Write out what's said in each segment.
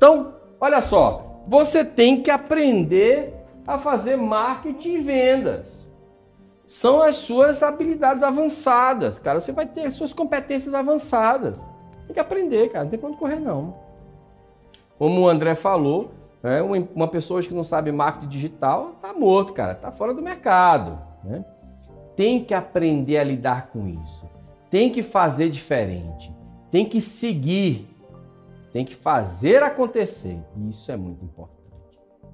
Então, olha só, você tem que aprender a fazer marketing e vendas. São as suas habilidades avançadas, cara. Você vai ter as suas competências avançadas. Tem que aprender, cara. Não tem pra onde correr, não. Como o André falou, né, uma pessoa que não sabe marketing digital tá morto, cara. Tá fora do mercado. Né? Tem que aprender a lidar com isso. Tem que fazer diferente. Tem que seguir tem que fazer acontecer. Isso é muito importante.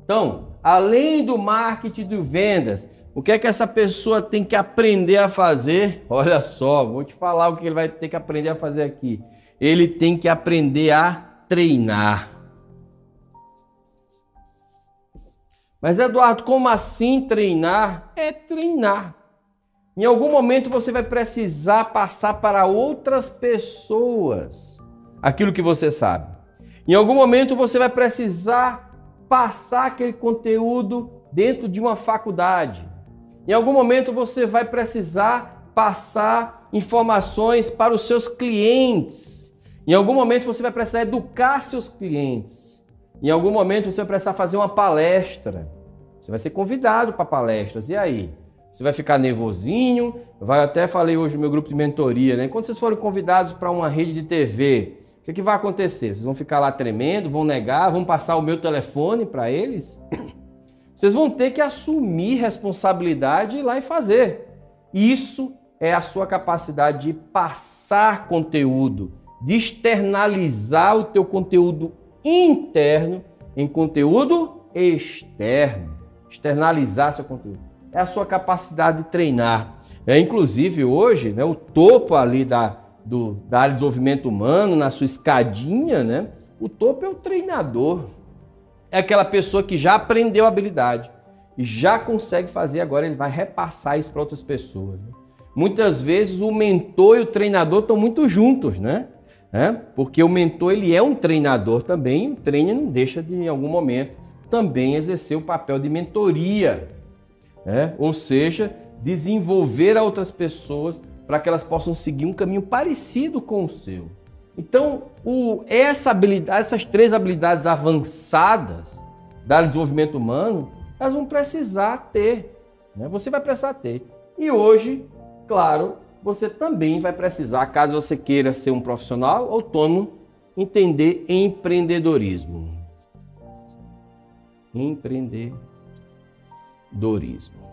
Então, além do marketing de vendas, o que é que essa pessoa tem que aprender a fazer? Olha só, vou te falar o que ele vai ter que aprender a fazer aqui. Ele tem que aprender a treinar. Mas Eduardo, como assim treinar? É treinar. Em algum momento você vai precisar passar para outras pessoas aquilo que você sabe. Em algum momento você vai precisar passar aquele conteúdo dentro de uma faculdade. Em algum momento você vai precisar passar informações para os seus clientes. Em algum momento você vai precisar educar seus clientes. Em algum momento você vai precisar fazer uma palestra. Você vai ser convidado para palestras. E aí? Você vai ficar nervosinho? Vai até falei hoje no meu grupo de mentoria, né? Quando vocês forem convidados para uma rede de TV, que, que vai acontecer? Vocês vão ficar lá tremendo, vão negar, vão passar o meu telefone para eles? Vocês vão ter que assumir responsabilidade e ir lá e fazer. Isso é a sua capacidade de passar conteúdo, de externalizar o teu conteúdo interno em conteúdo externo. Externalizar seu conteúdo. É a sua capacidade de treinar. É, inclusive hoje, né, o topo ali da, do, da área de desenvolvimento humano, na sua escadinha, né? O topo é o treinador. É aquela pessoa que já aprendeu a habilidade e já consegue fazer, agora ele vai repassar isso para outras pessoas. Né? Muitas vezes o mentor e o treinador estão muito juntos, né? É? Porque o mentor ele é um treinador também, o treino não deixa de, em algum momento, também exercer o papel de mentoria. Né? Ou seja, desenvolver a outras pessoas para que elas possam seguir um caminho parecido com o seu. Então, o, essa habilidade, essas três habilidades avançadas da desenvolvimento humano, elas vão precisar ter. Né? Você vai precisar ter. E hoje, claro, você também vai precisar, caso você queira ser um profissional autônomo, entender empreendedorismo. Empreendedorismo.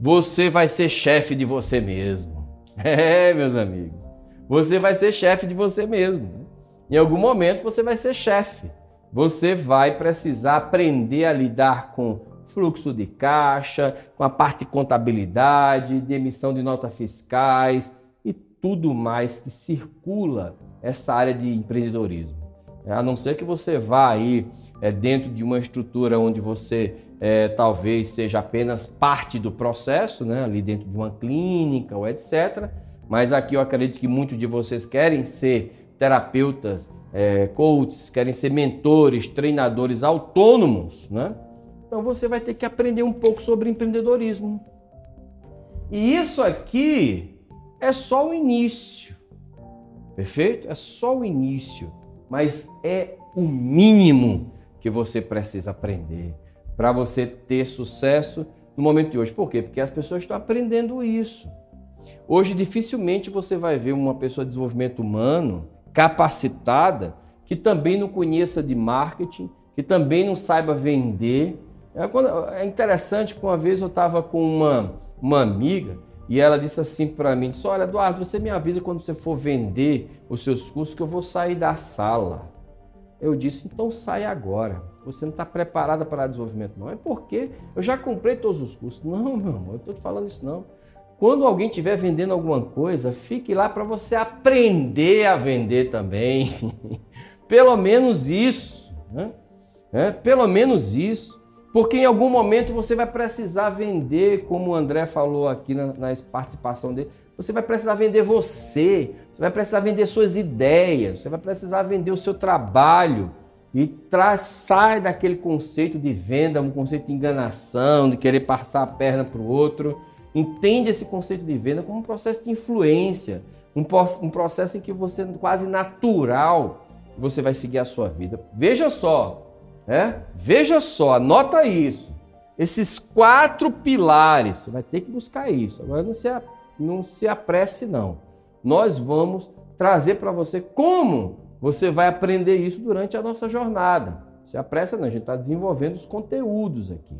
Você vai ser chefe de você mesmo. É, meus amigos. Você vai ser chefe de você mesmo. Em algum momento você vai ser chefe. Você vai precisar aprender a lidar com fluxo de caixa, com a parte de contabilidade, de emissão de notas fiscais e tudo mais que circula essa área de empreendedorismo. A não ser que você vá aí é, dentro de uma estrutura onde você é, talvez seja apenas parte do processo, né, ali dentro de uma clínica ou etc. Mas aqui eu acredito que muitos de vocês querem ser terapeutas, é, coaches, querem ser mentores, treinadores autônomos, né? Então você vai ter que aprender um pouco sobre empreendedorismo. E isso aqui é só o início, perfeito? É só o início, mas é o mínimo que você precisa aprender para você ter sucesso no momento de hoje. Por quê? Porque as pessoas estão aprendendo isso. Hoje, dificilmente você vai ver uma pessoa de desenvolvimento humano capacitada que também não conheça de marketing, que também não saiba vender. É, é interessante que uma vez eu estava com uma, uma amiga e ela disse assim para mim: disse, Olha, Eduardo, você me avisa quando você for vender os seus cursos que eu vou sair da sala. Eu disse: Então sai agora você não está preparada para desenvolvimento, não. É porque eu já comprei todos os cursos. Não, meu amor, eu estou te falando isso não. Quando alguém estiver vendendo alguma coisa, fique lá para você aprender a vender também. Pelo menos isso. Né? É, pelo menos isso. Porque em algum momento você vai precisar vender, como o André falou aqui na, na participação dele, você vai precisar vender você, você vai precisar vender suas ideias, você vai precisar vender o seu trabalho e sai daquele conceito de venda, um conceito de enganação, de querer passar a perna para o outro. Entende esse conceito de venda como um processo de influência, um, um processo em que você quase natural você vai seguir a sua vida. Veja só, é? Veja só, anota isso. Esses quatro pilares, você vai ter que buscar isso. Agora não se não se apresse, não. Nós vamos trazer para você como você vai aprender isso durante a nossa jornada. Se apressa, não, a gente está desenvolvendo os conteúdos aqui.